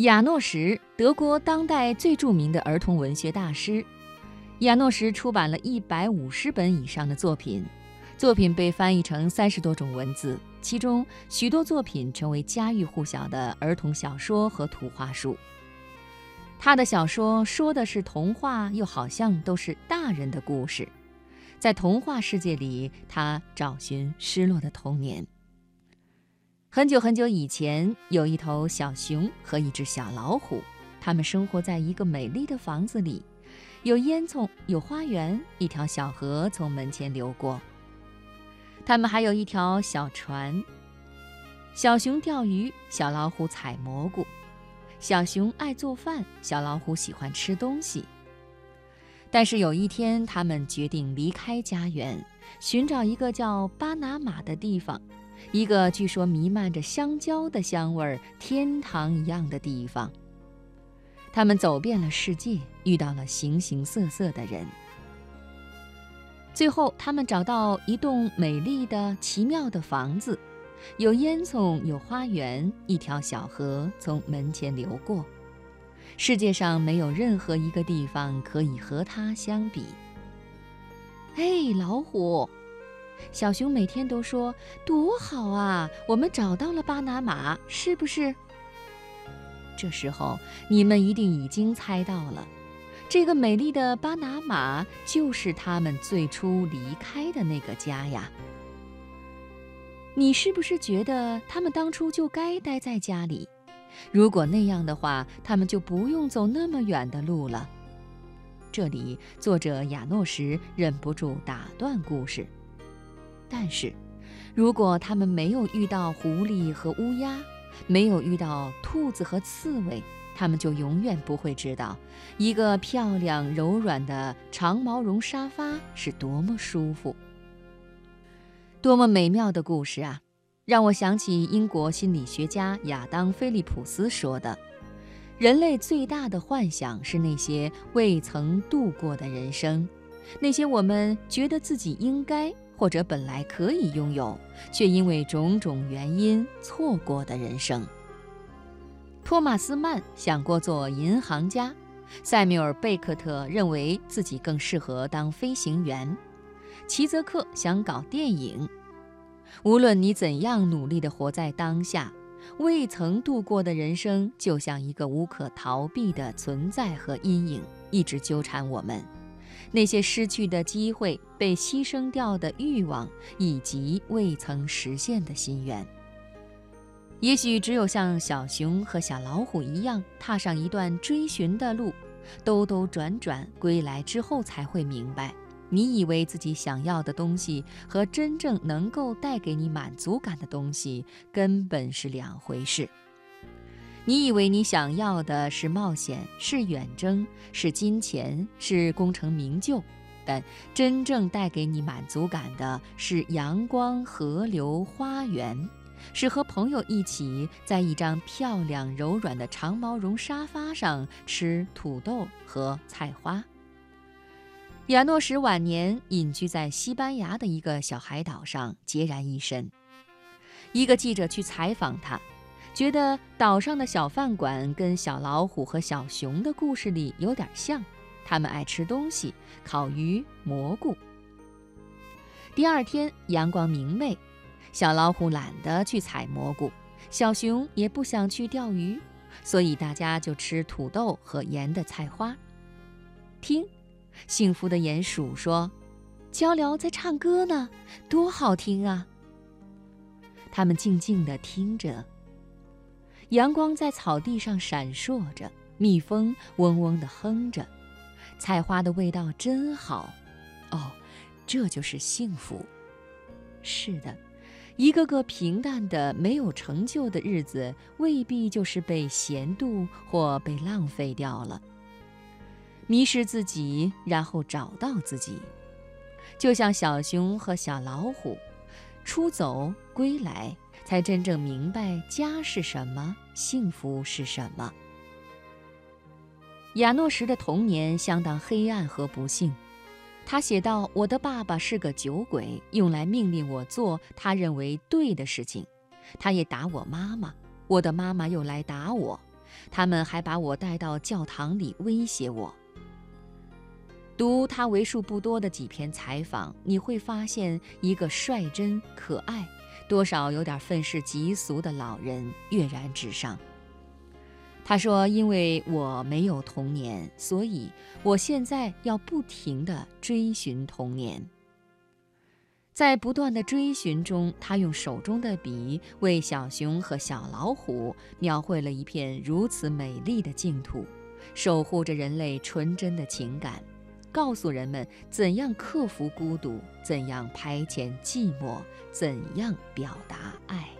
亚诺什，德国当代最著名的儿童文学大师。亚诺什出版了一百五十本以上的作品，作品被翻译成三十多种文字，其中许多作品成为家喻户晓的儿童小说和图画书。他的小说说的是童话，又好像都是大人的故事。在童话世界里，他找寻失落的童年。很久很久以前，有一头小熊和一只小老虎，它们生活在一个美丽的房子里，有烟囱，有花园，一条小河从门前流过。它们还有一条小船。小熊钓鱼，小老虎采蘑菇。小熊爱做饭，小老虎喜欢吃东西。但是有一天，他们决定离开家园，寻找一个叫巴拿马的地方。一个据说弥漫着香蕉的香味儿、天堂一样的地方。他们走遍了世界，遇到了形形色色的人。最后，他们找到一栋美丽的、奇妙的房子，有烟囱，有花园，一条小河从门前流过。世界上没有任何一个地方可以和它相比。哎，老虎！小熊每天都说：“多好啊，我们找到了巴拿马，是不是？”这时候，你们一定已经猜到了，这个美丽的巴拿马就是他们最初离开的那个家呀。你是不是觉得他们当初就该待在家里？如果那样的话，他们就不用走那么远的路了。这里，作者亚诺什忍不住打断故事。但是，如果他们没有遇到狐狸和乌鸦，没有遇到兔子和刺猬，他们就永远不会知道，一个漂亮柔软的长毛绒沙发是多么舒服、多么美妙的故事啊！让我想起英国心理学家亚当·菲利普斯说的：“人类最大的幻想是那些未曾度过的人生，那些我们觉得自己应该。”或者本来可以拥有，却因为种种原因错过的人生。托马斯曼想过做银行家，塞缪尔贝克特认为自己更适合当飞行员，齐泽克想搞电影。无论你怎样努力地活在当下，未曾度过的人生就像一个无可逃避的存在和阴影，一直纠缠我们。那些失去的机会、被牺牲掉的欲望，以及未曾实现的心愿，也许只有像小熊和小老虎一样，踏上一段追寻的路，兜兜转转归来之后，才会明白，你以为自己想要的东西和真正能够带给你满足感的东西，根本是两回事。你以为你想要的是冒险，是远征，是金钱，是功成名就，但真正带给你满足感的是阳光、河流、花园，是和朋友一起在一张漂亮柔软的长毛绒沙发上吃土豆和菜花。亚诺什晚年隐居在西班牙的一个小海岛上，孑然一身。一个记者去采访他。觉得岛上的小饭馆跟小老虎和小熊的故事里有点像，他们爱吃东西，烤鱼、蘑菇。第二天阳光明媚，小老虎懒得去采蘑菇，小熊也不想去钓鱼，所以大家就吃土豆和盐的菜花。听，幸福的鼹鼠说：“鹪鹩在唱歌呢，多好听啊！”他们静静地听着。阳光在草地上闪烁着，蜜蜂嗡嗡地哼着，菜花的味道真好。哦，这就是幸福。是的，一个个平淡的、没有成就的日子，未必就是被闲度或被浪费掉了。迷失自己，然后找到自己，就像小熊和小老虎，出走归来。才真正明白家是什么，幸福是什么。亚诺什的童年相当黑暗和不幸，他写道：“我的爸爸是个酒鬼，用来命令我做他认为对的事情。他也打我妈妈，我的妈妈又来打我。他们还把我带到教堂里威胁我。读他为数不多的几篇采访，你会发现一个率真、可爱、多少有点愤世嫉俗的老人跃然纸上。他说：“因为我没有童年，所以我现在要不停地追寻童年。在不断的追寻中，他用手中的笔为小熊和小老虎描绘了一片如此美丽的净土，守护着人类纯真的情感，告诉人们怎样克服孤独，怎样排遣寂寞，怎样表达爱。”